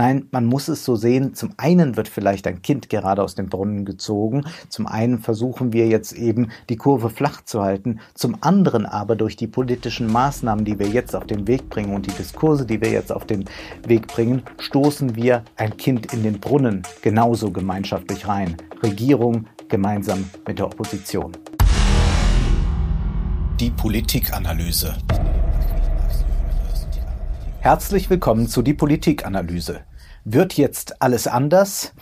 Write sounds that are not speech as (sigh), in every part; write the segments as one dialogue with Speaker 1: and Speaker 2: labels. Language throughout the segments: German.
Speaker 1: Nein, man muss es so sehen. Zum einen wird vielleicht ein Kind gerade aus dem Brunnen gezogen. Zum einen versuchen wir jetzt eben die Kurve flach zu halten. Zum anderen aber durch die politischen Maßnahmen, die wir jetzt auf den Weg bringen und die Diskurse, die wir jetzt auf den Weg bringen, stoßen wir ein Kind in den Brunnen genauso gemeinschaftlich rein. Regierung gemeinsam mit der Opposition.
Speaker 2: Die Politikanalyse.
Speaker 1: Herzlich willkommen zu die Politikanalyse. Wird jetzt alles anders?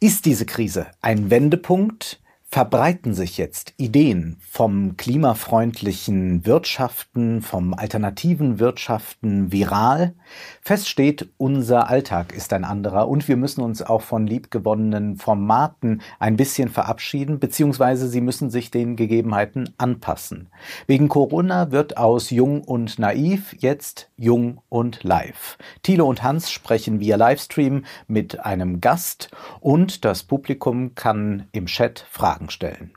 Speaker 1: Ist diese Krise ein Wendepunkt? verbreiten sich jetzt Ideen vom klimafreundlichen Wirtschaften, vom alternativen Wirtschaften viral. Fest steht, unser Alltag ist ein anderer und wir müssen uns auch von liebgewonnenen Formaten ein bisschen verabschieden, beziehungsweise sie müssen sich den Gegebenheiten anpassen. Wegen Corona wird aus Jung und Naiv jetzt Jung und Live. Thilo und Hans sprechen via Livestream mit einem Gast und das Publikum kann im Chat Fragen stellen.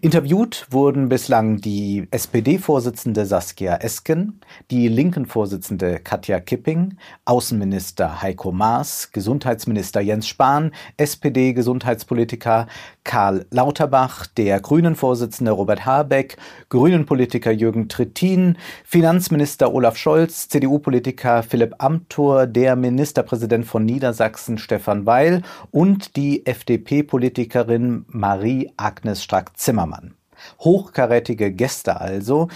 Speaker 1: Interviewt wurden bislang die SPD-Vorsitzende Saskia Esken, die Linken-Vorsitzende Katja Kipping, Außenminister Heiko Maas, Gesundheitsminister Jens Spahn, SPD-Gesundheitspolitiker Karl Lauterbach, der Grünen-Vorsitzende Robert Habeck, Grünen-Politiker Jürgen Trittin, Finanzminister Olaf Scholz, CDU-Politiker Philipp Amthor, der Ministerpräsident von Niedersachsen Stefan Weil und die FDP-Politikerin Marie-Agnes Strack Zimmermann. Hochkarätige Gäste also,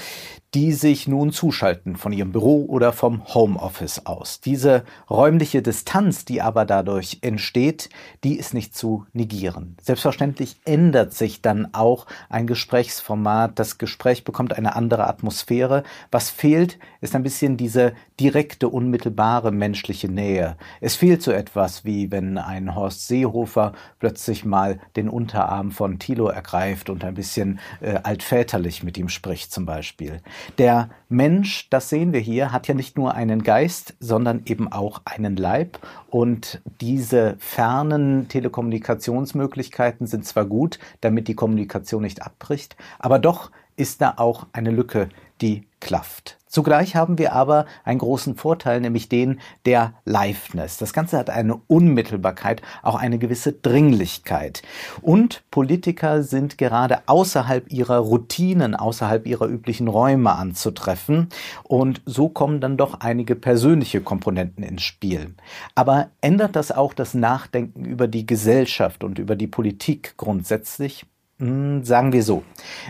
Speaker 1: die sich nun zuschalten von ihrem Büro oder vom Homeoffice aus. Diese räumliche Distanz, die aber dadurch entsteht, die ist nicht zu negieren. Selbstverständlich ändert sich dann auch ein Gesprächsformat. Das Gespräch bekommt eine andere Atmosphäre. Was fehlt, ist ein bisschen diese direkte, unmittelbare menschliche Nähe. Es fehlt so etwas wie wenn ein Horst Seehofer plötzlich mal den Unterarm von Thilo ergreift und ein bisschen äh, altväterlich mit ihm spricht zum Beispiel. Der Mensch, das sehen wir hier, hat ja nicht nur einen Geist, sondern eben auch einen Leib. Und diese fernen Telekommunikationsmöglichkeiten sind zwar gut, damit die Kommunikation nicht abbricht, aber doch ist da auch eine Lücke, die klafft. Zugleich haben wir aber einen großen Vorteil, nämlich den der Liveness. Das Ganze hat eine Unmittelbarkeit, auch eine gewisse Dringlichkeit. Und Politiker sind gerade außerhalb ihrer Routinen, außerhalb ihrer üblichen Räume anzutreffen. Und so kommen dann doch einige persönliche Komponenten ins Spiel. Aber ändert das auch das Nachdenken über die Gesellschaft und über die Politik grundsätzlich? Hm, sagen wir so,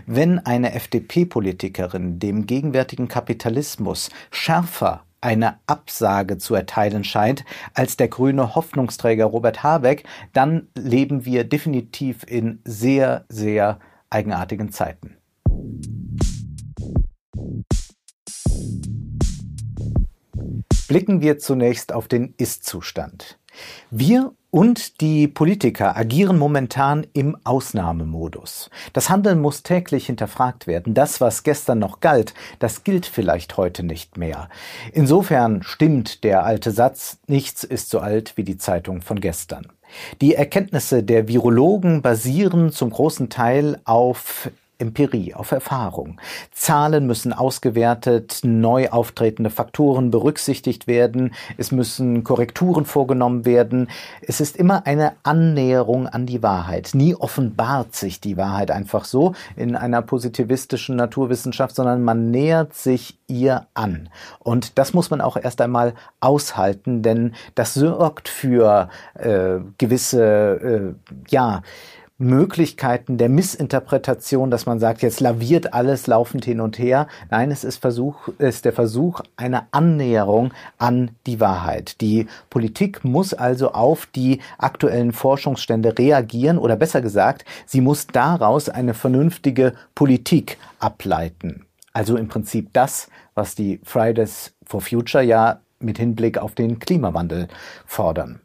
Speaker 1: wenn eine FDP-Politikerin dem gegenwärtigen Kapitalismus schärfer eine Absage zu erteilen scheint als der grüne Hoffnungsträger Robert Habeck, dann leben wir definitiv in sehr, sehr eigenartigen Zeiten. Blicken wir zunächst auf den Ist-Zustand. Wir und die Politiker agieren momentan im Ausnahmemodus. Das Handeln muss täglich hinterfragt werden. Das, was gestern noch galt, das gilt vielleicht heute nicht mehr. Insofern stimmt der alte Satz, nichts ist so alt wie die Zeitung von gestern. Die Erkenntnisse der Virologen basieren zum großen Teil auf Empirie, auf Erfahrung. Zahlen müssen ausgewertet, neu auftretende Faktoren berücksichtigt werden, es müssen Korrekturen vorgenommen werden. Es ist immer eine Annäherung an die Wahrheit. Nie offenbart sich die Wahrheit einfach so in einer positivistischen Naturwissenschaft, sondern man nähert sich ihr an. Und das muss man auch erst einmal aushalten, denn das sorgt für äh, gewisse, äh, ja, Möglichkeiten der Missinterpretation, dass man sagt, jetzt laviert alles laufend hin und her. Nein, es ist Versuch, ist der Versuch einer Annäherung an die Wahrheit. Die Politik muss also auf die aktuellen Forschungsstände reagieren oder besser gesagt, sie muss daraus eine vernünftige Politik ableiten. Also im Prinzip das, was die Fridays for Future ja mit Hinblick auf den Klimawandel fordern.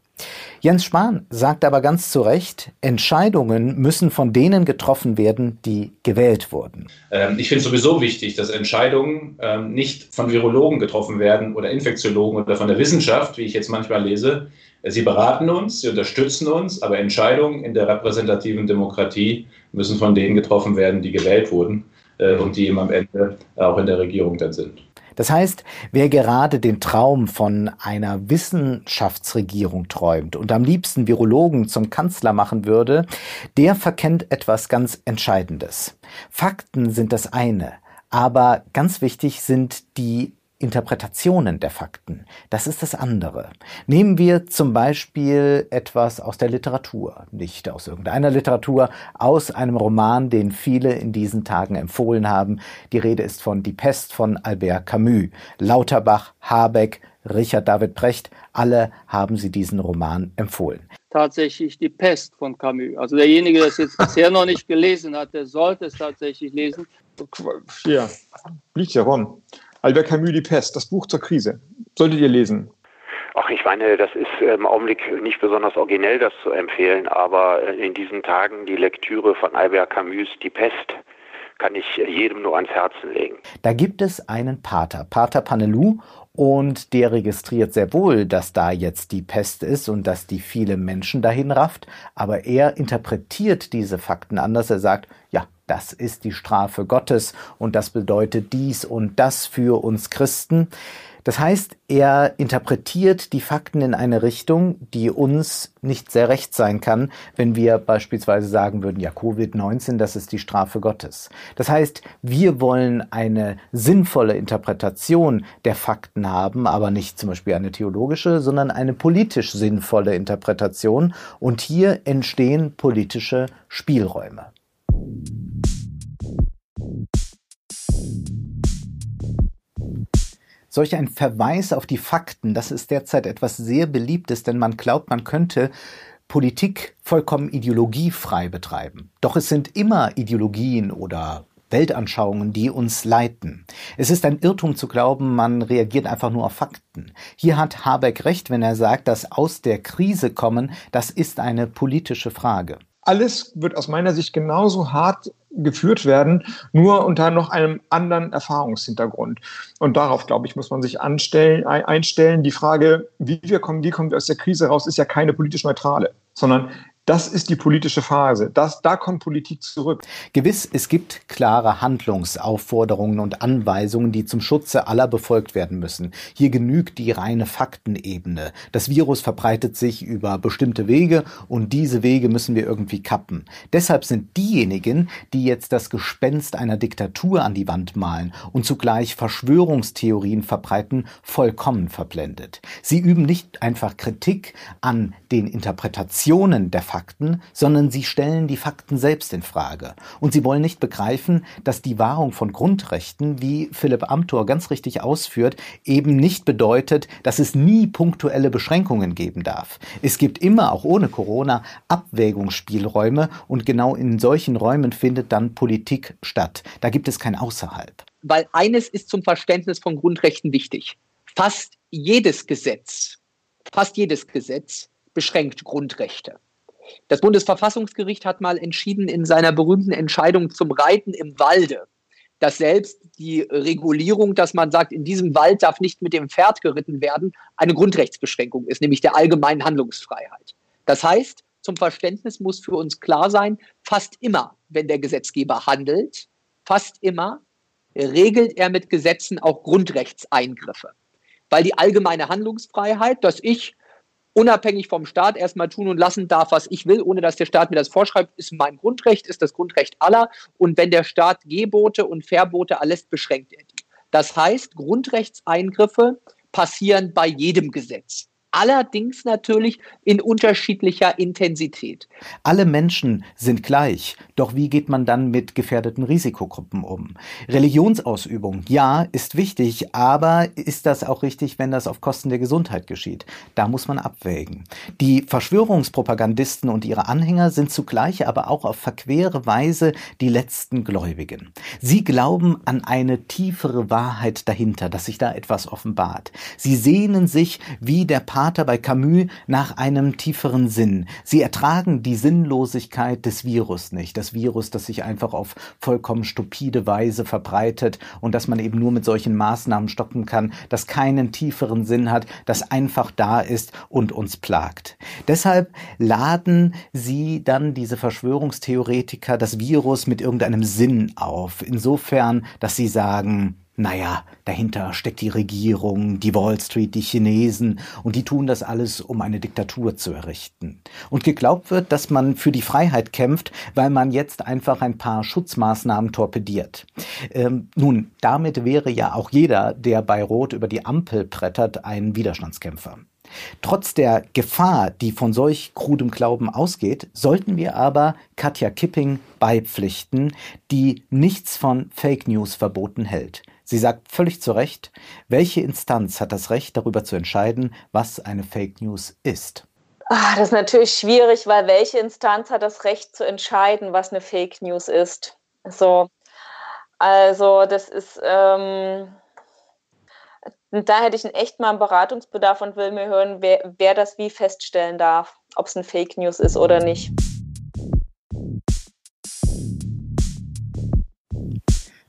Speaker 1: Jens Spahn sagt aber ganz zu Recht, Entscheidungen müssen von denen getroffen werden, die gewählt wurden.
Speaker 3: Ähm, ich finde sowieso wichtig, dass Entscheidungen ähm, nicht von Virologen getroffen werden oder Infektiologen oder von der Wissenschaft, wie ich jetzt manchmal lese. Sie beraten uns, sie unterstützen uns, aber Entscheidungen in der repräsentativen Demokratie müssen von denen getroffen werden, die gewählt wurden äh, und die am Ende auch in der Regierung dann sind.
Speaker 1: Das heißt, wer gerade den Traum von einer Wissenschaftsregierung träumt und am liebsten Virologen zum Kanzler machen würde, der verkennt etwas ganz Entscheidendes. Fakten sind das eine, aber ganz wichtig sind die Interpretationen der Fakten. Das ist das andere. Nehmen wir zum Beispiel etwas aus der Literatur, nicht aus irgendeiner Literatur, aus einem Roman, den viele in diesen Tagen empfohlen haben. Die Rede ist von Die Pest von Albert Camus. Lauterbach, Habeck, Richard David Precht, alle haben sie diesen Roman empfohlen.
Speaker 4: Tatsächlich die Pest von Camus. Also derjenige, der es jetzt (laughs) bisher noch nicht gelesen hat, der sollte es tatsächlich lesen.
Speaker 5: Ja, liegt ja rum. Albert Camus, Die Pest, das Buch zur Krise. Solltet ihr lesen.
Speaker 6: Ach, ich meine, das ist im Augenblick nicht besonders originell, das zu empfehlen, aber in diesen Tagen die Lektüre von Albert Camus, Die Pest, kann ich jedem nur ans Herzen legen.
Speaker 1: Da gibt es einen Pater, Pater Panelou, und der registriert sehr wohl, dass da jetzt die Pest ist und dass die viele Menschen dahin rafft, aber er interpretiert diese Fakten anders. Er sagt, ja, das ist die Strafe Gottes und das bedeutet dies und das für uns Christen. Das heißt, er interpretiert die Fakten in eine Richtung, die uns nicht sehr recht sein kann, wenn wir beispielsweise sagen würden, ja, Covid-19, das ist die Strafe Gottes. Das heißt, wir wollen eine sinnvolle Interpretation der Fakten haben, aber nicht zum Beispiel eine theologische, sondern eine politisch sinnvolle Interpretation. Und hier entstehen politische Spielräume. Solch ein Verweis auf die Fakten, das ist derzeit etwas sehr Beliebtes, denn man glaubt, man könnte Politik vollkommen ideologiefrei betreiben. Doch es sind immer Ideologien oder Weltanschauungen, die uns leiten. Es ist ein Irrtum zu glauben, man reagiert einfach nur auf Fakten. Hier hat Habeck recht, wenn er sagt, dass aus der Krise kommen, das ist eine politische Frage.
Speaker 5: Alles wird aus meiner Sicht genauso hart geführt werden, nur unter noch einem anderen Erfahrungshintergrund. Und darauf, glaube ich, muss man sich anstellen, einstellen. Die Frage, wie wir kommen, wie kommen wir aus der Krise raus, ist ja keine politisch neutrale, sondern das ist die politische Phase. Das, da kommt Politik zurück.
Speaker 1: Gewiss, es gibt klare Handlungsaufforderungen und Anweisungen, die zum Schutze aller befolgt werden müssen. Hier genügt die reine Faktenebene. Das Virus verbreitet sich über bestimmte Wege und diese Wege müssen wir irgendwie kappen. Deshalb sind diejenigen, die jetzt das Gespenst einer Diktatur an die Wand malen und zugleich Verschwörungstheorien verbreiten, vollkommen verblendet. Sie üben nicht einfach Kritik an den Interpretationen der Fakten, sondern sie stellen die Fakten selbst in Frage. Und sie wollen nicht begreifen, dass die Wahrung von Grundrechten, wie Philipp Amthor ganz richtig ausführt, eben nicht bedeutet, dass es nie punktuelle Beschränkungen geben darf. Es gibt immer, auch ohne Corona, Abwägungsspielräume und genau in solchen Räumen findet dann Politik statt. Da gibt es kein Außerhalb.
Speaker 4: Weil eines ist zum Verständnis von Grundrechten wichtig. Fast jedes Gesetz, fast jedes Gesetz beschränkt Grundrechte. Das Bundesverfassungsgericht hat mal entschieden in seiner berühmten Entscheidung zum Reiten im Walde, dass selbst die Regulierung, dass man sagt, in diesem Wald darf nicht mit dem Pferd geritten werden, eine Grundrechtsbeschränkung ist, nämlich der allgemeinen Handlungsfreiheit. Das heißt, zum Verständnis muss für uns klar sein, fast immer, wenn der Gesetzgeber handelt, fast immer regelt er mit Gesetzen auch Grundrechtseingriffe. Weil die allgemeine Handlungsfreiheit, dass ich unabhängig vom Staat erstmal tun und lassen darf, was ich will, ohne dass der Staat mir das vorschreibt, ist mein Grundrecht, ist das Grundrecht aller. Und wenn der Staat Gebote und Verbote erlässt, beschränkt er die. Das heißt, Grundrechtseingriffe passieren bei jedem Gesetz allerdings natürlich in unterschiedlicher Intensität.
Speaker 1: Alle Menschen sind gleich, doch wie geht man dann mit gefährdeten Risikogruppen um? Religionsausübung, ja, ist wichtig, aber ist das auch richtig, wenn das auf Kosten der Gesundheit geschieht? Da muss man abwägen. Die Verschwörungspropagandisten und ihre Anhänger sind zugleich aber auch auf verquere Weise die letzten Gläubigen. Sie glauben an eine tiefere Wahrheit dahinter, dass sich da etwas offenbart. Sie sehnen sich wie der Papst Vater bei Camus nach einem tieferen Sinn. Sie ertragen die Sinnlosigkeit des Virus nicht. Das Virus, das sich einfach auf vollkommen stupide Weise verbreitet und dass man eben nur mit solchen Maßnahmen stoppen kann, das keinen tieferen Sinn hat, das einfach da ist und uns plagt. Deshalb laden sie dann diese Verschwörungstheoretiker das Virus mit irgendeinem Sinn auf. Insofern, dass sie sagen, naja, dahinter steckt die Regierung, die Wall Street, die Chinesen und die tun das alles, um eine Diktatur zu errichten. Und geglaubt wird, dass man für die Freiheit kämpft, weil man jetzt einfach ein paar Schutzmaßnahmen torpediert. Ähm, nun, damit wäre ja auch jeder, der bei Rot über die Ampel brettert, ein Widerstandskämpfer. Trotz der Gefahr, die von solch krudem Glauben ausgeht, sollten wir aber Katja Kipping beipflichten, die nichts von Fake News verboten hält. Sie sagt völlig zu Recht, welche Instanz hat das Recht darüber zu entscheiden, was eine Fake News ist?
Speaker 7: Ach, das ist natürlich schwierig, weil welche Instanz hat das Recht zu entscheiden, was eine Fake News ist? So, also das ist, ähm, da hätte ich echt mal einen Beratungsbedarf und will mir hören, wer, wer das wie feststellen darf, ob es eine Fake News ist oder nicht.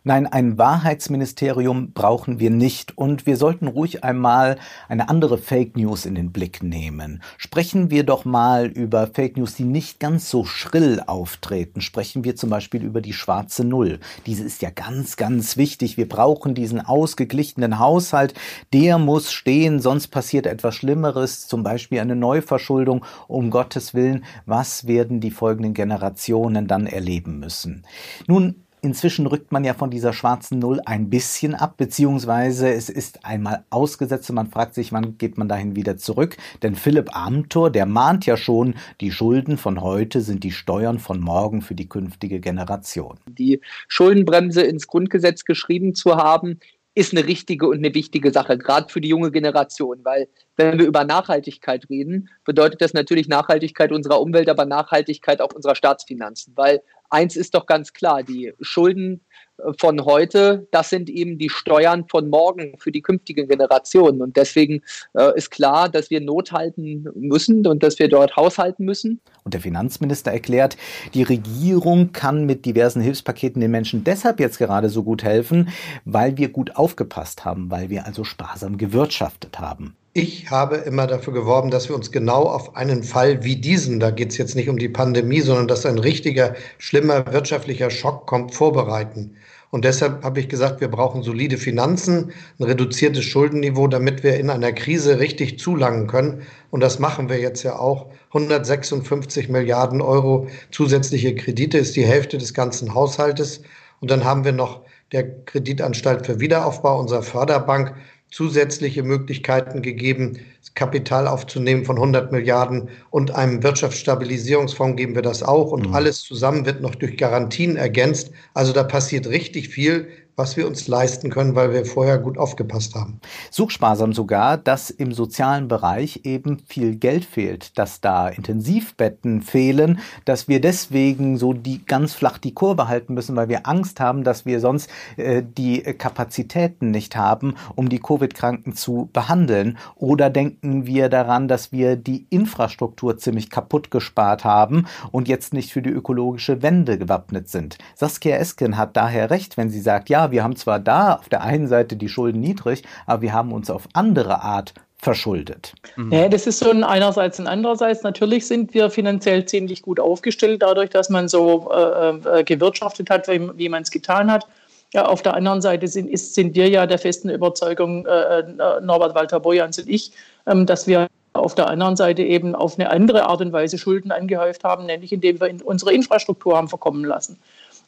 Speaker 1: Nein, ein Wahrheitsministerium brauchen wir nicht und wir sollten ruhig einmal eine andere Fake News in den Blick nehmen. Sprechen wir doch mal über Fake News, die nicht ganz so schrill auftreten. Sprechen wir zum Beispiel über die schwarze Null. Diese ist ja ganz, ganz wichtig. Wir brauchen diesen ausgeglichenen Haushalt. Der muss stehen, sonst passiert etwas Schlimmeres, zum Beispiel eine Neuverschuldung. Um Gottes Willen, was werden die folgenden Generationen dann erleben müssen? Nun, Inzwischen rückt man ja von dieser schwarzen Null ein bisschen ab, beziehungsweise es ist einmal ausgesetzt und man fragt sich, wann geht man dahin wieder zurück? Denn Philipp Amthor, der mahnt ja schon, die Schulden von heute sind die Steuern von morgen für die künftige Generation.
Speaker 4: Die Schuldenbremse ins Grundgesetz geschrieben zu haben, ist eine richtige und eine wichtige Sache, gerade für die junge Generation, weil wenn wir über Nachhaltigkeit reden, bedeutet das natürlich Nachhaltigkeit unserer Umwelt, aber Nachhaltigkeit auch unserer Staatsfinanzen, weil eins ist doch ganz klar, die Schulden äh, von heute, das sind eben die Steuern von morgen für die künftigen Generationen. Und deswegen äh, ist klar, dass wir Not halten müssen und dass wir dort haushalten müssen.
Speaker 1: Und der Finanzminister erklärt, die Regierung kann mit diversen Hilfspaketen den Menschen deshalb jetzt gerade so gut helfen, weil wir gut aufgepasst haben, weil wir also sparsam gewirtschaftet haben.
Speaker 8: Ich habe immer dafür geworben, dass wir uns genau auf einen Fall wie diesen, da geht es jetzt nicht um die Pandemie, sondern dass ein richtiger, schlimmer wirtschaftlicher Schock kommt, vorbereiten. Und deshalb habe ich gesagt, wir brauchen solide Finanzen, ein reduziertes Schuldenniveau, damit wir in einer Krise richtig zulangen können. Und das machen wir jetzt ja auch. 156 Milliarden Euro zusätzliche Kredite ist die Hälfte des ganzen Haushaltes. Und dann haben wir noch der Kreditanstalt für Wiederaufbau, unserer Förderbank, zusätzliche Möglichkeiten gegeben, Kapital aufzunehmen von 100 Milliarden und einem Wirtschaftsstabilisierungsfonds geben wir das auch. Und mhm. alles zusammen wird noch durch Garantien ergänzt. Also da passiert richtig viel was wir uns leisten können, weil wir vorher gut aufgepasst haben.
Speaker 1: Suchsparsam sogar, dass im sozialen Bereich eben viel Geld fehlt, dass da Intensivbetten fehlen, dass wir deswegen so die ganz flach die Kurve halten müssen, weil wir Angst haben, dass wir sonst äh, die Kapazitäten nicht haben, um die Covid-Kranken zu behandeln. Oder denken wir daran, dass wir die Infrastruktur ziemlich kaputt gespart haben und jetzt nicht für die ökologische Wende gewappnet sind. Saskia Esken hat daher recht, wenn sie sagt, ja, wir haben zwar da auf der einen Seite die Schulden niedrig, aber wir haben uns auf andere Art verschuldet.
Speaker 9: Mhm. Ja, das ist so ein einerseits und andererseits. Natürlich sind wir finanziell ziemlich gut aufgestellt, dadurch, dass man so äh, äh, gewirtschaftet hat, wie, wie man es getan hat. Ja, auf der anderen Seite sind, ist, sind wir ja der festen Überzeugung, äh, äh Norbert Walter Bojans und ich, ähm, dass wir auf der anderen Seite eben auf eine andere Art und Weise Schulden angehäuft haben, nämlich indem wir in unsere Infrastruktur haben verkommen lassen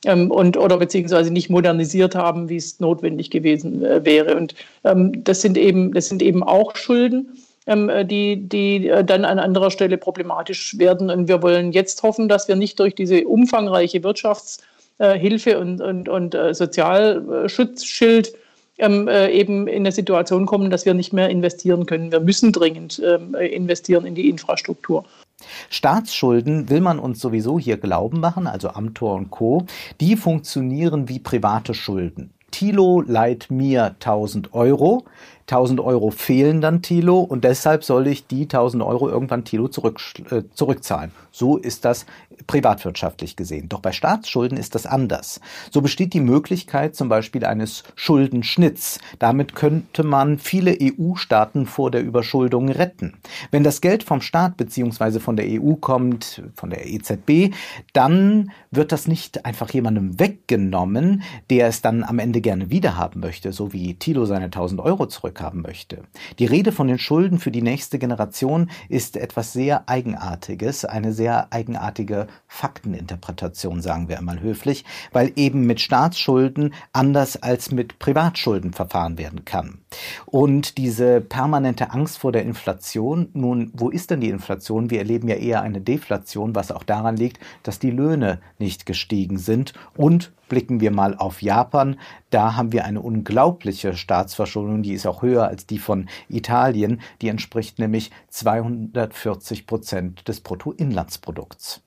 Speaker 9: ähm, und oder beziehungsweise nicht modernisiert haben, wie es notwendig gewesen äh, wäre. Und ähm, das sind eben, das sind eben auch Schulden. Ähm, äh, die, die äh, dann an anderer Stelle problematisch werden. Und wir wollen jetzt hoffen, dass wir nicht durch diese umfangreiche Wirtschaftshilfe äh, und, und, und äh, Sozialschutzschild ähm, äh, eben in eine Situation kommen, dass wir nicht mehr investieren können. Wir müssen dringend ähm, investieren in die Infrastruktur.
Speaker 1: Staatsschulden will man uns sowieso hier glauben machen, also Amtor und Co., die funktionieren wie private Schulden. Thilo leiht mir 1000 Euro, 1000 Euro fehlen dann Thilo und deshalb soll ich die 1000 Euro irgendwann Thilo zurück, äh, zurückzahlen. So ist das privatwirtschaftlich gesehen. Doch bei Staatsschulden ist das anders. So besteht die Möglichkeit zum Beispiel eines Schuldenschnitts. Damit könnte man viele EU-Staaten vor der Überschuldung retten. Wenn das Geld vom Staat bzw. von der EU kommt, von der EZB, dann wird das nicht einfach jemandem weggenommen, der es dann am Ende gerne wiederhaben möchte, so wie Thilo seine 1000 Euro zurückhaben möchte. Die Rede von den Schulden für die nächste Generation ist etwas sehr Eigenartiges, eine sehr eigenartige Fakteninterpretation, sagen wir einmal höflich, weil eben mit Staatsschulden anders als mit Privatschulden verfahren werden kann. Und diese permanente Angst vor der Inflation, nun, wo ist denn die Inflation? Wir erleben ja eher eine Deflation, was auch daran liegt, dass die Löhne nicht gestiegen sind. Und blicken wir mal auf Japan, da haben wir eine unglaubliche Staatsverschuldung, die ist auch höher als die von Italien, die entspricht nämlich 240 Prozent des Bruttoinlandsprodukts.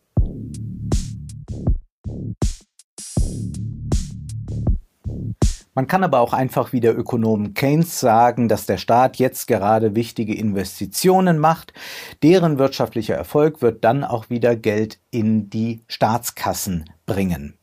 Speaker 1: Man kann aber auch einfach wie der Ökonom Keynes sagen, dass der Staat jetzt gerade wichtige Investitionen macht. Deren wirtschaftlicher Erfolg wird dann auch wieder Geld in die Staatskassen bringen.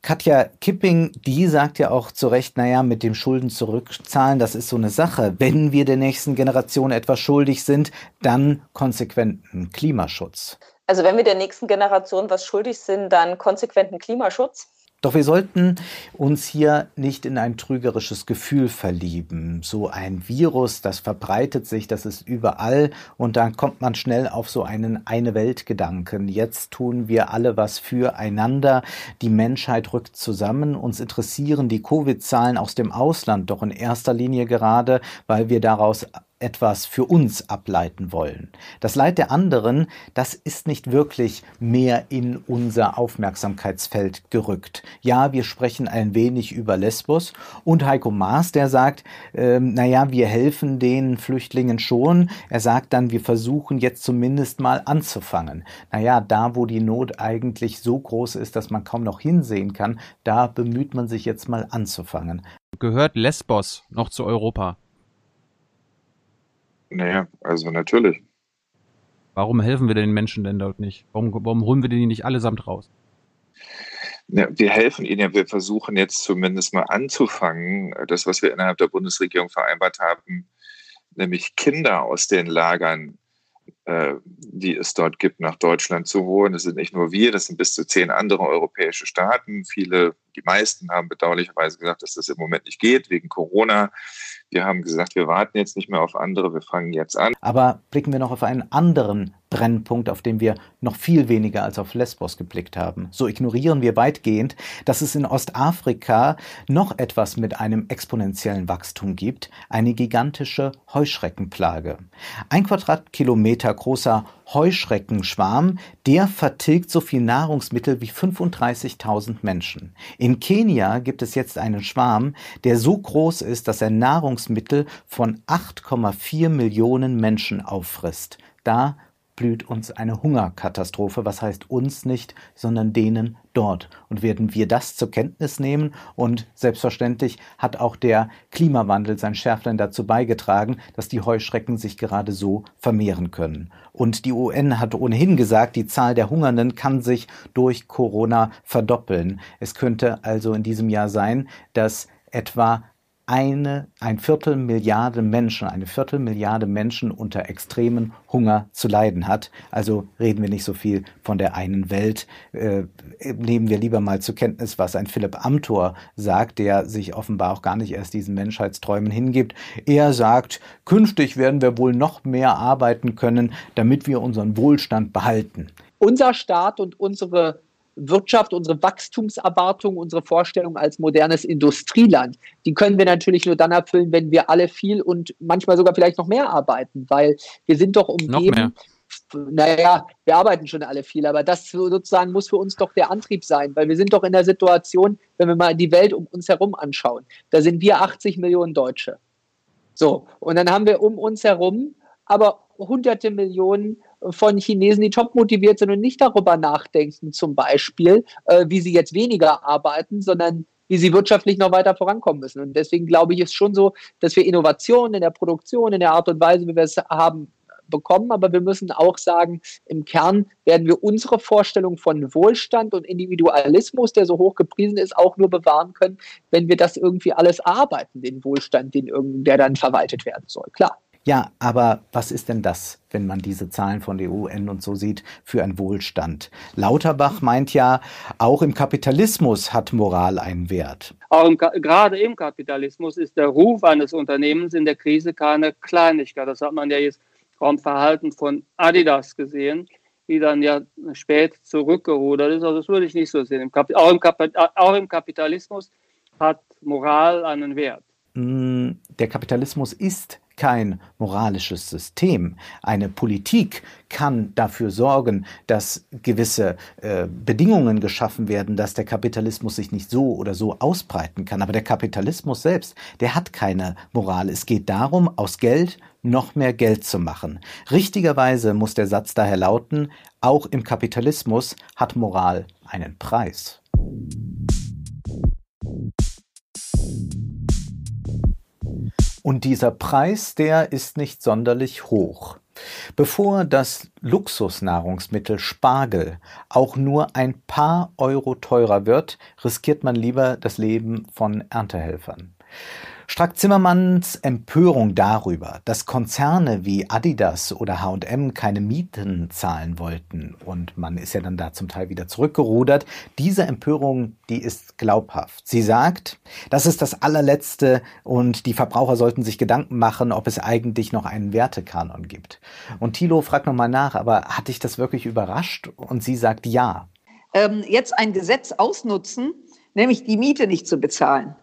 Speaker 1: Katja Kipping, die sagt ja auch zu Recht, naja, mit dem Schulden zurückzahlen, das ist so eine Sache. Wenn wir der nächsten Generation etwas schuldig sind, dann konsequenten Klimaschutz.
Speaker 7: Also wenn wir der nächsten Generation was schuldig sind, dann konsequenten Klimaschutz.
Speaker 1: Doch wir sollten uns hier nicht in ein trügerisches Gefühl verlieben. So ein Virus, das verbreitet sich, das ist überall und dann kommt man schnell auf so einen eine Welt Gedanken. Jetzt tun wir alle was füreinander. Die Menschheit rückt zusammen. Uns interessieren die Covid-Zahlen aus dem Ausland doch in erster Linie gerade, weil wir daraus etwas für uns ableiten wollen. Das Leid der anderen, das ist nicht wirklich mehr in unser Aufmerksamkeitsfeld gerückt. Ja, wir sprechen ein wenig über Lesbos und Heiko Maas, der sagt, äh, naja, wir helfen den Flüchtlingen schon. Er sagt dann, wir versuchen jetzt zumindest mal anzufangen. Naja, da wo die Not eigentlich so groß ist, dass man kaum noch hinsehen kann, da bemüht man sich jetzt mal anzufangen.
Speaker 10: Gehört Lesbos noch zu Europa?
Speaker 11: Naja, also natürlich.
Speaker 10: Warum helfen wir den Menschen denn dort nicht? Warum, warum holen wir die nicht allesamt raus?
Speaker 11: Ja, wir helfen ihnen ja, wir versuchen jetzt zumindest mal anzufangen, das, was wir innerhalb der Bundesregierung vereinbart haben, nämlich Kinder aus den Lagern, die es dort gibt, nach Deutschland zu holen. Das sind nicht nur wir, das sind bis zu zehn andere europäische Staaten. Viele, die meisten haben bedauerlicherweise gesagt, dass das im Moment nicht geht, wegen Corona. Wir haben gesagt, wir warten jetzt nicht mehr auf andere, wir fangen jetzt an.
Speaker 1: Aber blicken wir noch auf einen anderen Brennpunkt, auf den wir noch viel weniger als auf Lesbos geblickt haben. So ignorieren wir weitgehend, dass es in Ostafrika noch etwas mit einem exponentiellen Wachstum gibt, eine gigantische Heuschreckenplage. Ein Quadratkilometer großer Heuschreckenschwarm, der vertilgt so viel Nahrungsmittel wie 35.000 Menschen. In Kenia gibt es jetzt einen Schwarm, der so groß ist, dass er Nahrungsmittel von 8,4 Millionen Menschen auffrisst. Da blüht uns eine Hungerkatastrophe, was heißt uns nicht, sondern denen dort. Und werden wir das zur Kenntnis nehmen? Und selbstverständlich hat auch der Klimawandel sein Schärflein dazu beigetragen, dass die Heuschrecken sich gerade so vermehren können. Und die UN hat ohnehin gesagt, die Zahl der Hungernden kann sich durch Corona verdoppeln. Es könnte also in diesem Jahr sein, dass etwa eine, ein Viertel Menschen, eine Viertelmilliarde Menschen unter extremen Hunger zu leiden hat. Also reden wir nicht so viel von der einen Welt. Äh, nehmen wir lieber mal zur Kenntnis, was ein Philipp Amthor sagt, der sich offenbar auch gar nicht erst diesen Menschheitsträumen hingibt. Er sagt, künftig werden wir wohl noch mehr arbeiten können, damit wir unseren Wohlstand behalten.
Speaker 4: Unser Staat und unsere Wirtschaft, unsere Wachstumserwartung, unsere Vorstellung als modernes Industrieland, die können wir natürlich nur dann erfüllen, wenn wir alle viel und manchmal sogar vielleicht noch mehr arbeiten, weil wir sind doch umgeben. Naja, wir arbeiten schon alle viel, aber das sozusagen muss für uns doch der Antrieb sein, weil wir sind doch in der Situation, wenn wir mal die Welt um uns herum anschauen, da sind wir 80 Millionen Deutsche. So, und dann haben wir um uns herum aber hunderte Millionen von Chinesen, die top motiviert sind und nicht darüber nachdenken, zum Beispiel, äh, wie sie jetzt weniger arbeiten, sondern wie sie wirtschaftlich noch weiter vorankommen müssen. Und deswegen glaube ich, ist schon so, dass wir Innovationen in der Produktion, in der Art und Weise, wie wir es haben, bekommen. Aber wir müssen auch sagen, im Kern werden wir unsere Vorstellung von Wohlstand und Individualismus, der so hoch gepriesen ist, auch nur bewahren können, wenn wir das irgendwie alles arbeiten, den Wohlstand, den, der dann verwaltet werden soll. Klar.
Speaker 1: Ja, aber was ist denn das, wenn man diese Zahlen von der UN und so sieht, für ein Wohlstand? Lauterbach meint ja, auch im Kapitalismus hat Moral einen Wert.
Speaker 12: Auch im, gerade im Kapitalismus ist der Ruf eines Unternehmens in der Krise keine Kleinigkeit. Das hat man ja jetzt vom Verhalten von Adidas gesehen, die dann ja spät zurückgerudert ist. Also das würde ich nicht so sehen. Auch im, auch im Kapitalismus hat Moral einen Wert.
Speaker 1: Mm, der Kapitalismus ist kein moralisches System. Eine Politik kann dafür sorgen, dass gewisse äh, Bedingungen geschaffen werden, dass der Kapitalismus sich nicht so oder so ausbreiten kann. Aber der Kapitalismus selbst, der hat keine Moral. Es geht darum, aus Geld noch mehr Geld zu machen. Richtigerweise muss der Satz daher lauten, auch im Kapitalismus hat Moral einen Preis. Und dieser Preis, der ist nicht sonderlich hoch. Bevor das Luxusnahrungsmittel Spargel auch nur ein paar Euro teurer wird, riskiert man lieber das Leben von Erntehelfern. Strack-Zimmermanns Empörung darüber, dass Konzerne wie Adidas oder H&M keine Mieten zahlen wollten und man ist ja dann da zum Teil wieder zurückgerudert, diese Empörung, die ist glaubhaft. Sie sagt, das ist das allerletzte und die Verbraucher sollten sich Gedanken machen, ob es eigentlich noch einen Wertekanon gibt. Und Thilo fragt nochmal nach, aber hat dich das wirklich überrascht? Und sie sagt ja.
Speaker 13: Ähm, jetzt ein Gesetz ausnutzen, nämlich die Miete nicht zu bezahlen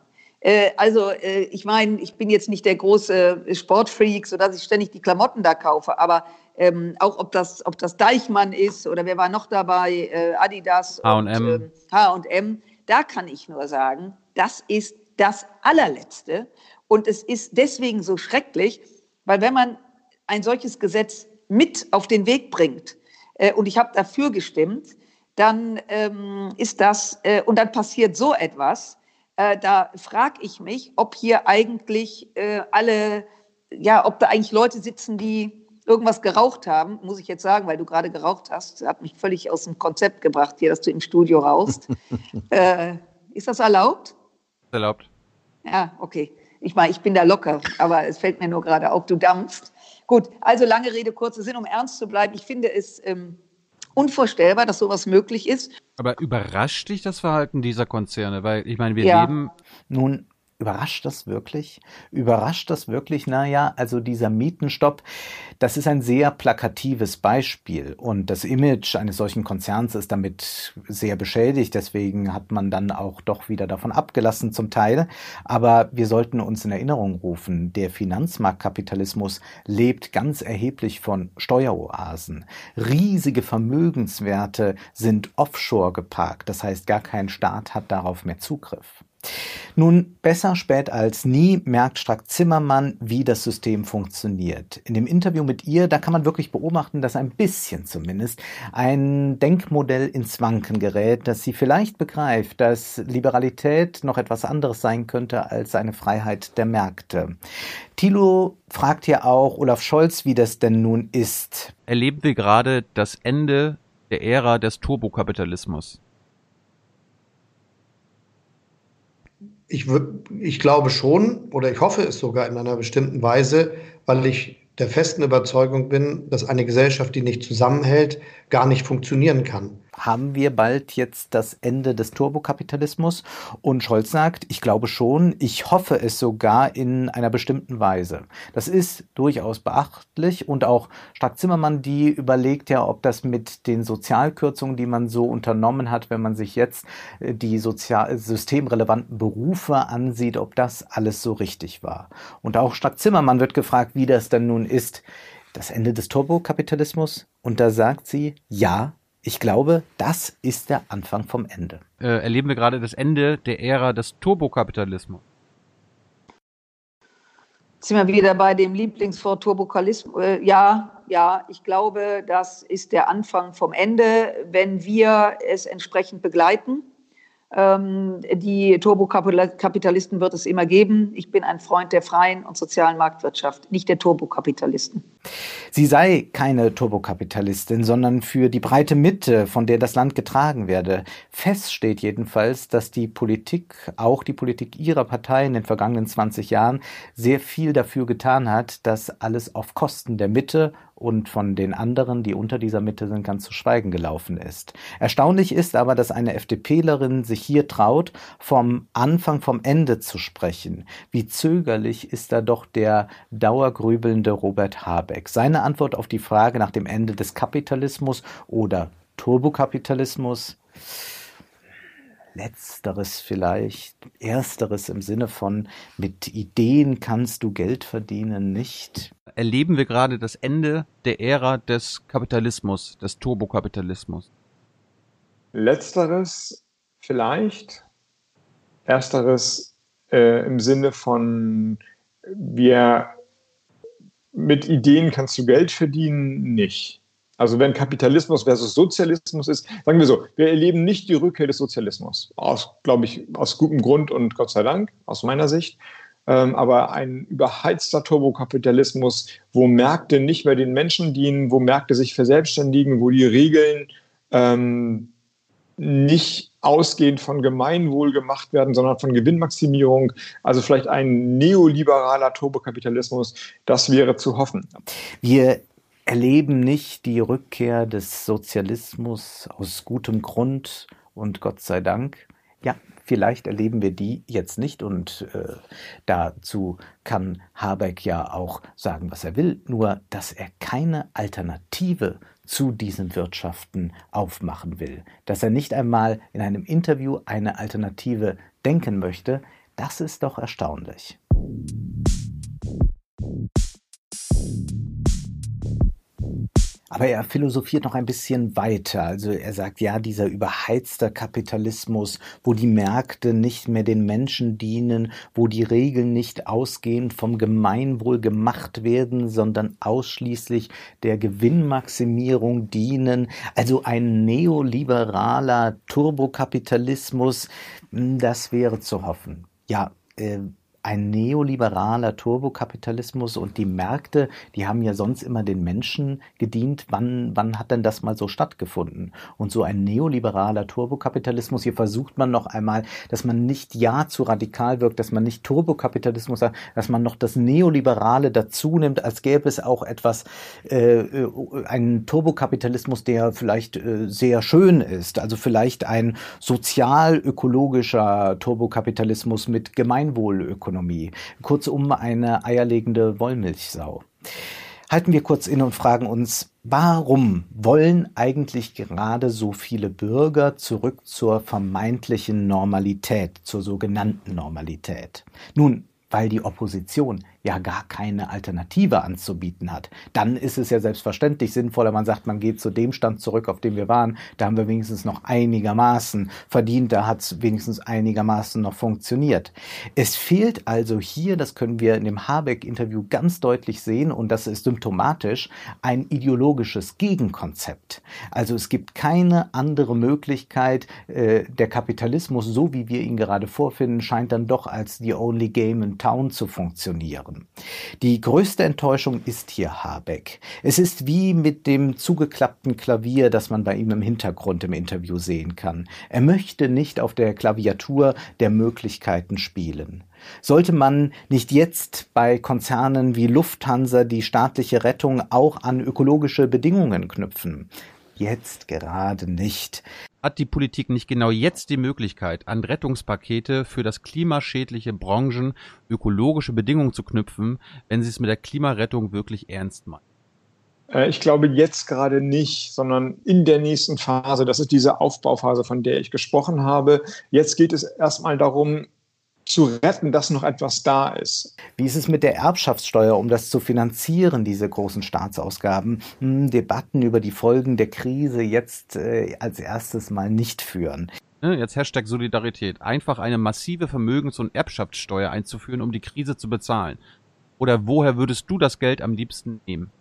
Speaker 13: äh, also äh, ich meine, ich bin jetzt nicht der große Sportfreak, sodass ich ständig die Klamotten da kaufe, aber ähm, auch ob das, ob das Deichmann ist oder wer war noch dabei, äh, Adidas
Speaker 10: H&M.
Speaker 13: H&M, da kann ich nur sagen, das ist das allerletzte und es ist deswegen so schrecklich, weil wenn man ein solches Gesetz mit auf den Weg bringt äh, und ich habe dafür gestimmt, dann ähm, ist das äh, und dann passiert so etwas, äh, da frage ich mich, ob hier eigentlich äh, alle, ja, ob da eigentlich Leute sitzen, die irgendwas geraucht haben, muss ich jetzt sagen, weil du gerade geraucht hast, hat mich völlig aus dem Konzept gebracht hier, dass du im Studio rauchst. (laughs) äh, ist das erlaubt?
Speaker 10: Erlaubt.
Speaker 13: Ja, okay. Ich meine, ich bin da locker, aber es fällt mir nur gerade auf, du dampfst. Gut, also lange Rede, kurzer Sinn, um ernst zu bleiben. Ich finde es ähm, unvorstellbar, dass sowas möglich ist.
Speaker 10: Aber überrascht dich das Verhalten dieser Konzerne? Weil ich meine, wir
Speaker 1: ja.
Speaker 10: leben.
Speaker 1: Nun, Überrascht das wirklich? Überrascht das wirklich? Naja, also dieser Mietenstopp, das ist ein sehr plakatives Beispiel und das Image eines solchen Konzerns ist damit sehr beschädigt. Deswegen hat man dann auch doch wieder davon abgelassen zum Teil. Aber wir sollten uns in Erinnerung rufen, der Finanzmarktkapitalismus lebt ganz erheblich von Steueroasen. Riesige Vermögenswerte sind offshore geparkt. Das heißt, gar kein Staat hat darauf mehr Zugriff. Nun, besser spät als nie merkt Strack-Zimmermann, wie das System funktioniert. In dem Interview mit ihr, da kann man wirklich beobachten, dass ein bisschen zumindest ein Denkmodell ins Wanken gerät, dass sie vielleicht begreift, dass Liberalität noch etwas anderes sein könnte als eine Freiheit der Märkte. Thilo fragt ja auch Olaf Scholz, wie das denn nun ist.
Speaker 10: Erleben wir gerade das Ende der Ära des Turbokapitalismus?
Speaker 8: Ich, ich glaube schon oder ich hoffe es sogar in einer bestimmten Weise, weil ich der festen Überzeugung bin, dass eine Gesellschaft, die nicht zusammenhält, gar nicht funktionieren kann
Speaker 1: haben wir bald jetzt das Ende des Turbokapitalismus? Und Scholz sagt, ich glaube schon, ich hoffe es sogar in einer bestimmten Weise. Das ist durchaus beachtlich und auch Stark-Zimmermann, die überlegt ja, ob das mit den Sozialkürzungen, die man so unternommen hat, wenn man sich jetzt äh, die sozial systemrelevanten Berufe ansieht, ob das alles so richtig war. Und auch Stark-Zimmermann wird gefragt, wie das denn nun ist, das Ende des Turbokapitalismus? Und da sagt sie, ja, ich glaube, das ist der Anfang vom Ende.
Speaker 10: Äh, erleben wir gerade das Ende der Ära des Turbokapitalismus.
Speaker 13: Sind wir wieder bei dem Lieblingswort Turbokalismus? Äh, ja, ja, ich glaube, das ist der Anfang vom Ende, wenn wir es entsprechend begleiten. Ähm, die Turbokapitalisten wird es immer geben. Ich bin ein Freund der freien und sozialen Marktwirtschaft, nicht der Turbokapitalisten.
Speaker 1: Sie sei keine Turbokapitalistin, sondern für die breite Mitte, von der das Land getragen werde. Fest steht jedenfalls, dass die Politik, auch die Politik ihrer Partei in den vergangenen 20 Jahren, sehr viel dafür getan hat, dass alles auf Kosten der Mitte und von den anderen, die unter dieser Mitte sind, ganz zu schweigen gelaufen ist. Erstaunlich ist aber, dass eine FDPlerin sich hier traut, vom Anfang, vom Ende zu sprechen. Wie zögerlich ist da doch der dauergrübelnde Robert Habeck. Seine Antwort auf die Frage nach dem Ende des Kapitalismus oder Turbokapitalismus Letzteres vielleicht, ersteres im Sinne von mit Ideen kannst du Geld verdienen, nicht?
Speaker 10: Erleben wir gerade das Ende der Ära des Kapitalismus, des Turbokapitalismus?
Speaker 5: Letzteres vielleicht, ersteres äh, im Sinne von wir mit Ideen kannst du Geld verdienen, nicht. Also wenn Kapitalismus versus Sozialismus ist, sagen wir so, wir erleben nicht die Rückkehr des Sozialismus. Aus, glaube ich, aus gutem Grund und Gott sei Dank, aus meiner Sicht. Ähm, aber ein überheizter Turbokapitalismus, wo Märkte nicht mehr den Menschen dienen, wo Märkte sich verselbstständigen, wo die Regeln ähm, nicht ausgehend von Gemeinwohl gemacht werden, sondern von Gewinnmaximierung. Also vielleicht ein neoliberaler Turbokapitalismus, das wäre zu hoffen.
Speaker 1: Wir erleben nicht die Rückkehr des Sozialismus aus gutem Grund und Gott sei Dank. Ja, vielleicht erleben wir die jetzt nicht und äh, dazu kann Habeck ja auch sagen, was er will, nur dass er keine Alternative zu diesen Wirtschaften aufmachen will, dass er nicht einmal in einem Interview eine Alternative denken möchte, das ist doch erstaunlich. Aber er philosophiert noch ein bisschen weiter. Also er sagt, ja, dieser überheizte Kapitalismus, wo die Märkte nicht mehr den Menschen dienen, wo die Regeln nicht ausgehend vom Gemeinwohl gemacht werden, sondern ausschließlich der Gewinnmaximierung dienen. Also ein neoliberaler Turbokapitalismus, das wäre zu hoffen. Ja, äh, ein neoliberaler Turbokapitalismus und die Märkte, die haben ja sonst immer den Menschen gedient. Wann, wann hat denn das mal so stattgefunden? Und so ein neoliberaler Turbokapitalismus, hier versucht man noch einmal, dass man nicht ja zu radikal wirkt, dass man nicht Turbokapitalismus sagt, dass man noch das Neoliberale dazu nimmt, als gäbe es auch etwas, äh, äh einen Turbokapitalismus, der vielleicht äh, sehr schön ist. Also vielleicht ein sozial-ökologischer Turbokapitalismus mit Gemeinwohlökonomie. Ökonomie. Kurzum eine eierlegende Wollmilchsau. Halten wir kurz inne und fragen uns, warum wollen eigentlich gerade so viele Bürger zurück zur vermeintlichen Normalität, zur sogenannten Normalität? Nun, weil die Opposition ja gar keine Alternative anzubieten hat. Dann ist es ja selbstverständlich sinnvoller, man sagt, man geht zu dem Stand zurück, auf dem wir waren. Da haben wir wenigstens noch einigermaßen verdient, da hat es wenigstens einigermaßen noch funktioniert. Es fehlt also hier, das können wir in dem Habeck-Interview ganz deutlich sehen, und das ist symptomatisch, ein ideologisches Gegenkonzept. Also es gibt keine andere Möglichkeit, äh, der Kapitalismus, so wie wir ihn gerade vorfinden, scheint dann doch als the only game in town zu funktionieren haben. Die größte Enttäuschung ist hier Habeck. Es ist wie mit dem zugeklappten Klavier, das man bei ihm im Hintergrund im Interview sehen kann. Er möchte nicht auf der Klaviatur der Möglichkeiten spielen. Sollte man nicht jetzt bei Konzernen wie Lufthansa die staatliche Rettung auch an ökologische Bedingungen knüpfen? Jetzt gerade nicht.
Speaker 10: Hat die Politik nicht genau jetzt die Möglichkeit, an Rettungspakete für das klimaschädliche Branchen ökologische Bedingungen zu knüpfen, wenn sie es mit der Klimarettung wirklich ernst meint?
Speaker 5: Äh, ich glaube jetzt gerade nicht, sondern in der nächsten Phase. Das ist diese Aufbauphase, von der ich gesprochen habe. Jetzt geht es erstmal darum, zu retten, dass noch etwas da ist.
Speaker 1: Wie ist es mit der Erbschaftssteuer, um das zu finanzieren, diese großen Staatsausgaben? Hm, Debatten über die Folgen der Krise jetzt äh, als erstes mal nicht führen.
Speaker 10: Ne, jetzt Hashtag Solidarität. Einfach eine massive Vermögens- und Erbschaftssteuer einzuführen, um die Krise zu bezahlen. Oder woher würdest du das Geld am liebsten nehmen?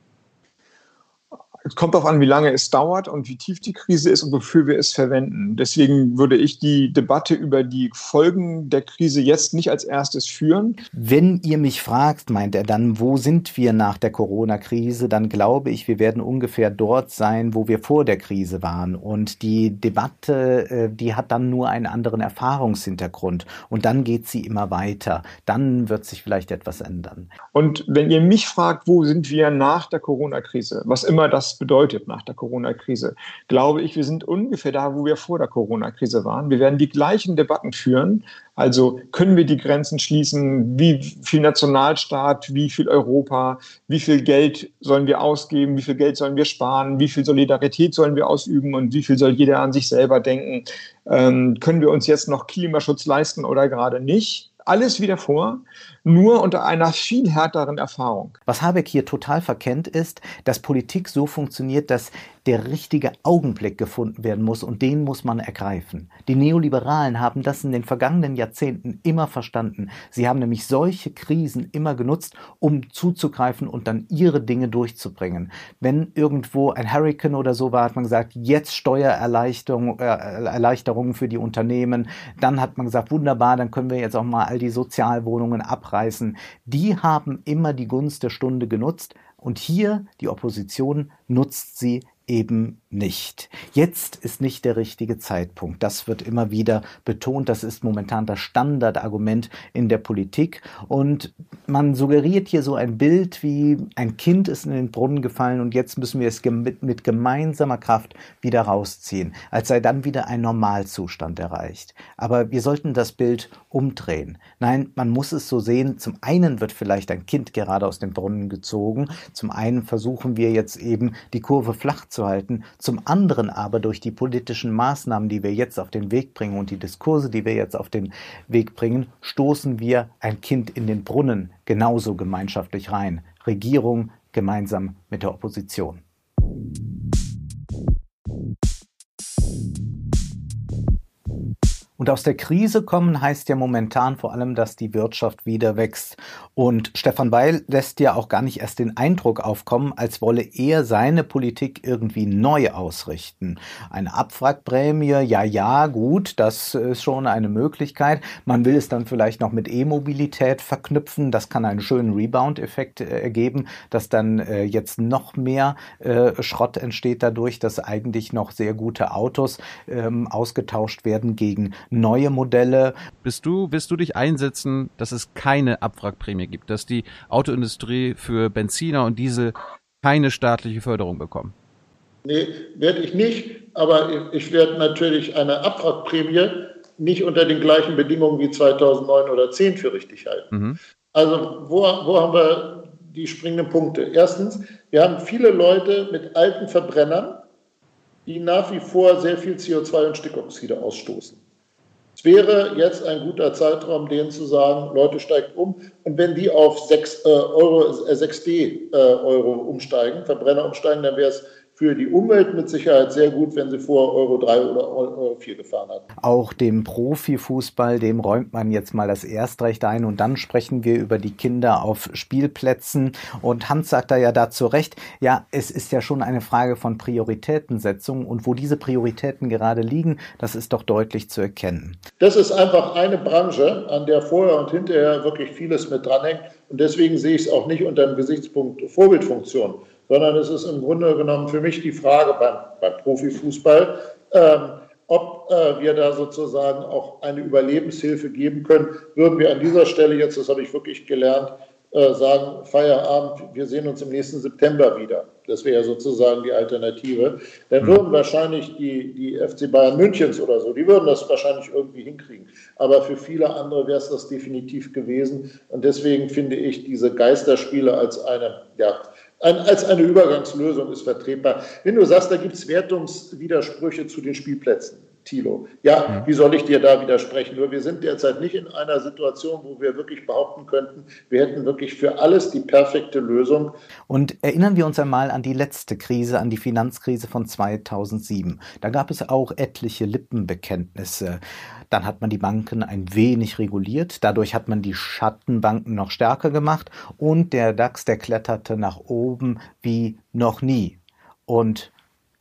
Speaker 5: Es kommt darauf an, wie lange es dauert und wie tief die Krise ist und wofür wir es verwenden. Deswegen würde ich die Debatte über die Folgen der Krise jetzt nicht als erstes führen.
Speaker 1: Wenn ihr mich fragt, meint er dann, wo sind wir nach der Corona-Krise, dann glaube ich, wir werden ungefähr dort sein, wo wir vor der Krise waren. Und die Debatte, äh, die hat dann nur einen anderen Erfahrungshintergrund. Und dann geht sie immer weiter. Dann wird sich vielleicht etwas ändern.
Speaker 5: Und wenn ihr mich fragt, wo sind wir nach der Corona-Krise, was immer das bedeutet nach der Corona-Krise, glaube ich, wir sind ungefähr da, wo wir vor der Corona-Krise waren. Wir werden die gleichen Debatten führen. Also können wir die Grenzen schließen? Wie viel Nationalstaat? Wie viel Europa? Wie viel Geld sollen wir ausgeben? Wie viel Geld sollen wir sparen? Wie viel Solidarität sollen wir ausüben? Und wie viel soll jeder an sich selber denken? Ähm, können wir uns jetzt noch Klimaschutz leisten oder gerade nicht? Alles wieder vor nur unter einer viel härteren Erfahrung.
Speaker 1: Was Habeck hier total verkennt ist, dass Politik so funktioniert, dass der richtige Augenblick gefunden werden muss und den muss man ergreifen. Die Neoliberalen haben das in den vergangenen Jahrzehnten immer verstanden. Sie haben nämlich solche Krisen immer genutzt, um zuzugreifen und dann ihre Dinge durchzubringen. Wenn irgendwo ein Hurricane oder so war, hat man gesagt, jetzt Steuererleichterungen äh, für die Unternehmen. Dann hat man gesagt, wunderbar, dann können wir jetzt auch mal all die Sozialwohnungen abreißen abreißen, die haben immer die Gunst der Stunde genutzt. Und hier die Opposition nutzt sie eben nicht. Jetzt ist nicht der richtige Zeitpunkt. Das wird immer wieder betont. Das ist momentan das Standardargument in der Politik. Und man suggeriert hier so ein Bild wie ein Kind ist in den Brunnen gefallen und jetzt müssen wir es mit, gemeinsamer Kraft wieder rausziehen, als sei dann wieder ein Normalzustand erreicht. Aber wir sollten das Bild umdrehen. Nein, man muss es so sehen. Zum einen wird vielleicht ein Kind gerade aus dem Brunnen gezogen. Zum einen versuchen wir jetzt eben die Kurve flach zu halten, zum anderen aber durch die politischen Maßnahmen, die wir jetzt auf den Weg bringen und die Diskurse, die wir jetzt auf den Weg bringen, stoßen wir ein Kind in den Brunnen genauso gemeinschaftlich rein. Regierung gemeinsam mit der Opposition. Und aus der Krise kommen heißt ja momentan vor allem, dass die Wirtschaft wieder wächst. Und Stefan Weil lässt ja auch gar nicht erst den Eindruck aufkommen, als wolle er seine Politik irgendwie neu ausrichten. Eine Abwrackprämie, ja, ja, gut, das ist schon eine Möglichkeit. Man will es dann vielleicht noch mit E-Mobilität verknüpfen. Das kann einen schönen Rebound-Effekt äh, ergeben, dass dann äh, jetzt noch mehr äh, Schrott entsteht dadurch, dass eigentlich noch sehr gute Autos ähm, ausgetauscht werden gegen neue Modelle.
Speaker 10: Bist du, wirst du dich einsetzen, dass es keine Abwrackprämie gibt, dass die Autoindustrie für Benziner und Diesel keine staatliche Förderung bekommen?
Speaker 14: Nee, werde ich nicht, aber ich werde natürlich eine Abwrackprämie nicht unter den gleichen Bedingungen wie 2009 oder 2010 für richtig halten. Mhm. Also wo, wo haben wir die springenden Punkte? Erstens, wir haben viele Leute mit alten Verbrennern, die nach wie vor sehr viel CO2 und Stickoxide ausstoßen. Es wäre jetzt ein guter Zeitraum, denen zu sagen, Leute, steigt um. Und wenn die auf 6 äh, Euro, äh, 6D äh, Euro umsteigen, Verbrenner umsteigen, dann wäre es für die Umwelt mit Sicherheit sehr gut, wenn sie vor Euro 3 oder Euro 4 gefahren hat.
Speaker 1: Auch dem Profifußball, dem räumt man jetzt mal das Erstrecht ein und dann sprechen wir über die Kinder auf Spielplätzen. Und Hans sagt da ja dazu recht, ja, es ist ja schon eine Frage von Prioritätensetzung und wo diese Prioritäten gerade liegen, das ist doch deutlich zu erkennen.
Speaker 14: Das ist einfach eine Branche, an der vorher und hinterher wirklich vieles mit dranhängt. Und deswegen sehe ich es auch nicht unter dem Gesichtspunkt Vorbildfunktion sondern es ist im Grunde genommen für mich die Frage beim, beim Profifußball, ähm, ob äh, wir da sozusagen auch eine Überlebenshilfe geben können. Würden wir an dieser Stelle jetzt, das habe ich wirklich gelernt, äh, sagen, Feierabend, wir sehen uns im nächsten September wieder. Das wäre sozusagen die Alternative. Dann würden mhm. wahrscheinlich die, die FC Bayern Münchens oder so, die würden das wahrscheinlich irgendwie hinkriegen. Aber für viele andere wäre es das definitiv gewesen. Und deswegen finde ich diese Geisterspiele als eine, ja, ein, als eine Übergangslösung ist vertretbar. Wenn du sagst, da gibt es Wertungswidersprüche zu den Spielplätzen, Thilo, ja, wie soll ich dir da widersprechen? Nur wir sind derzeit nicht in einer Situation, wo wir wirklich behaupten könnten, wir hätten wirklich für alles die perfekte Lösung.
Speaker 1: Und erinnern wir uns einmal an die letzte Krise, an die Finanzkrise von 2007. Da gab es auch etliche Lippenbekenntnisse. Dann hat man die Banken ein wenig reguliert. Dadurch hat man die Schattenbanken noch stärker gemacht und der DAX, der kletterte nach oben wie noch nie. Und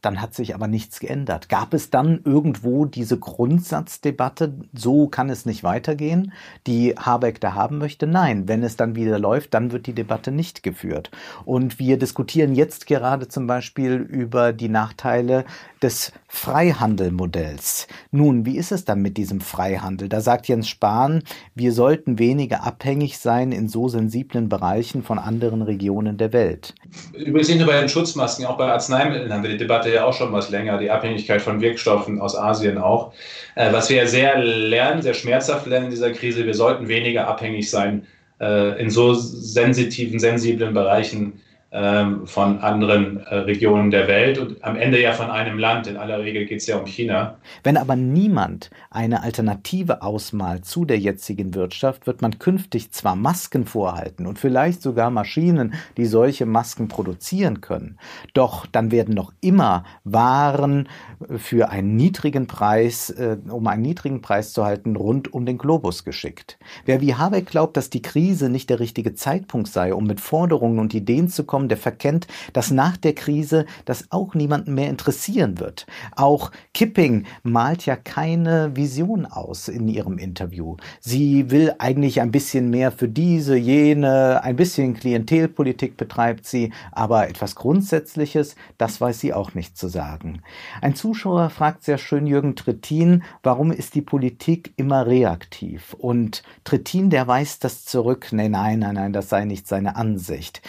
Speaker 1: dann hat sich aber nichts geändert. Gab es dann irgendwo diese Grundsatzdebatte, so kann es nicht weitergehen, die Habeck da haben möchte? Nein, wenn es dann wieder läuft, dann wird die Debatte nicht geführt. Und wir diskutieren jetzt gerade zum Beispiel über die Nachteile des Freihandelmodells. Nun, wie ist es dann mit diesem Freihandel? Da sagt Jens Spahn, wir sollten weniger abhängig sein in so sensiblen Bereichen von anderen Regionen der Welt.
Speaker 3: Übrigens nicht nur bei den Schutzmasken, auch bei Arzneimitteln haben wir die Debatte ja auch schon was länger, die Abhängigkeit von Wirkstoffen aus Asien auch. Äh, was wir ja sehr lernen, sehr schmerzhaft lernen in dieser Krise, wir sollten weniger abhängig sein äh, in so sensitiven, sensiblen Bereichen von anderen äh, Regionen der Welt und am Ende ja von einem Land. In aller Regel geht es ja um China.
Speaker 1: Wenn aber niemand eine Alternative ausmalt zu der jetzigen Wirtschaft, wird man künftig zwar Masken vorhalten und vielleicht sogar Maschinen, die solche Masken produzieren können, doch dann werden noch immer Waren für einen niedrigen Preis, äh, um einen niedrigen Preis zu halten, rund um den Globus geschickt. Wer wie Habeck glaubt, dass die Krise nicht der richtige Zeitpunkt sei, um mit Forderungen und Ideen zu kommen, kommen, der verkennt, dass nach der Krise das auch niemanden mehr interessieren wird. Auch Kipping malt ja keine Vision aus in ihrem Interview. Sie will eigentlich ein bisschen mehr für diese, jene, ein bisschen Klientelpolitik betreibt sie, aber etwas Grundsätzliches, das weiß sie auch nicht zu sagen. Ein Zuschauer fragt sehr schön Jürgen Trittin, warum ist die Politik immer reaktiv? Und Trittin, der weist das zurück. Nein, nein, nein, nein, das sei nicht seine Ansicht.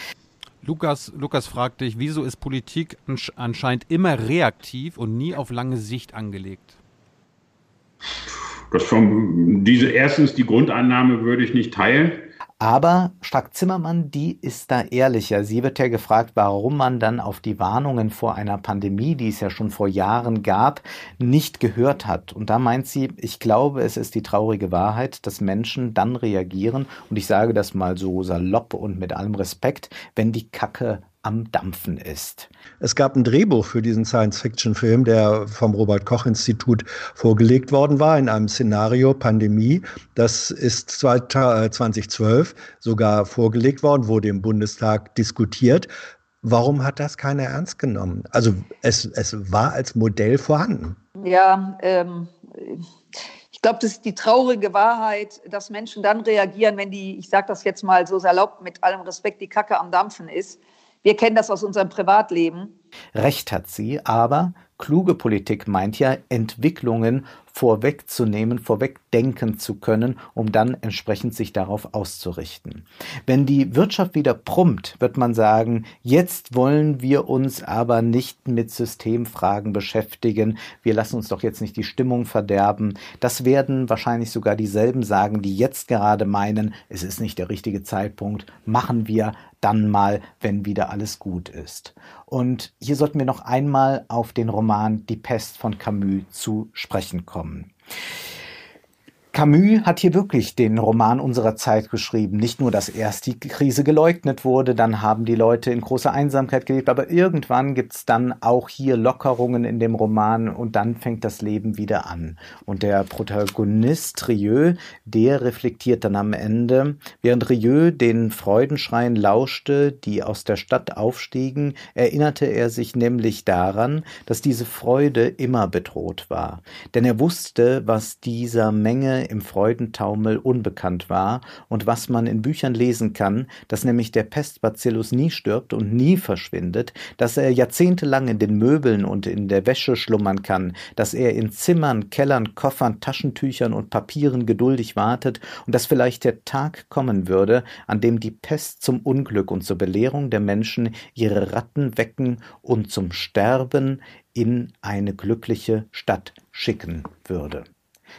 Speaker 10: Lukas, Lukas fragt dich, wieso ist Politik anscheinend immer reaktiv und nie auf lange Sicht angelegt?
Speaker 15: Das vom, diese erstens die Grundannahme würde ich nicht teilen.
Speaker 1: Aber Strack-Zimmermann, die ist da ehrlicher. Sie wird ja gefragt, warum man dann auf die Warnungen vor einer Pandemie, die es ja schon vor Jahren gab, nicht gehört hat. Und da meint sie, ich glaube, es ist die traurige Wahrheit, dass Menschen dann reagieren, und ich sage das mal so salopp und mit allem Respekt, wenn die Kacke am Dampfen ist.
Speaker 16: Es gab ein Drehbuch für diesen Science-Fiction-Film, der vom Robert-Koch-Institut vorgelegt worden war, in einem Szenario Pandemie. Das ist 2012 sogar vorgelegt worden, wurde im Bundestag diskutiert. Warum hat das keiner ernst genommen? Also es, es war als Modell vorhanden.
Speaker 13: Ja, ähm, ich glaube, das ist die traurige Wahrheit, dass Menschen dann reagieren, wenn die, ich sage das jetzt mal so salopp, mit allem Respekt, die Kacke am Dampfen ist. Wir kennen das aus unserem Privatleben.
Speaker 1: Recht hat sie, aber kluge Politik meint ja, Entwicklungen vorwegzunehmen, vorwegdenken zu können, um dann entsprechend sich darauf auszurichten. Wenn die Wirtschaft wieder prummt, wird man sagen, jetzt wollen wir uns aber nicht mit Systemfragen beschäftigen, wir lassen uns doch jetzt nicht die Stimmung verderben. Das werden wahrscheinlich sogar dieselben sagen, die jetzt gerade meinen, es ist nicht der richtige Zeitpunkt, machen wir dann mal, wenn wieder alles gut ist. Und hier sollten wir noch einmal auf den Roman Die Pest von Camus zu sprechen kommen. kommen. Camus hat hier wirklich den Roman unserer Zeit geschrieben. Nicht nur, dass erst die Krise geleugnet wurde, dann haben die Leute in großer Einsamkeit gelebt, aber irgendwann gibt's dann auch hier Lockerungen in dem Roman und dann fängt das Leben wieder an. Und der Protagonist Rieu, der reflektiert dann am Ende, während Rieu den Freudenschreien lauschte, die aus der Stadt aufstiegen, erinnerte er sich nämlich daran, dass diese Freude immer bedroht war. Denn er wusste, was dieser Menge im Freudentaumel unbekannt war und was man in Büchern lesen kann, dass nämlich der Pestbacillus nie stirbt und nie verschwindet, dass er jahrzehntelang in den Möbeln und in der Wäsche schlummern kann, dass er in Zimmern, Kellern, Koffern, Taschentüchern und Papieren geduldig wartet und dass vielleicht der Tag kommen würde, an dem die Pest zum Unglück und zur Belehrung der Menschen ihre Ratten wecken und zum Sterben in eine glückliche Stadt schicken würde.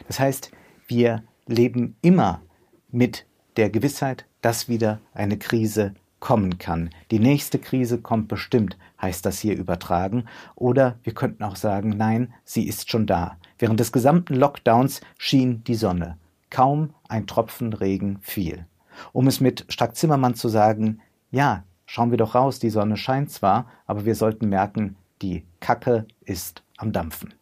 Speaker 1: Das heißt, wir leben immer mit der Gewissheit, dass wieder eine Krise kommen kann. Die nächste Krise kommt bestimmt, heißt das hier übertragen. Oder wir könnten auch sagen, nein, sie ist schon da. Während des gesamten Lockdowns schien die Sonne. Kaum ein Tropfen Regen fiel. Um es mit Strack-Zimmermann zu sagen, ja, schauen wir doch raus, die Sonne scheint zwar, aber wir sollten merken, die Kacke ist am Dampfen.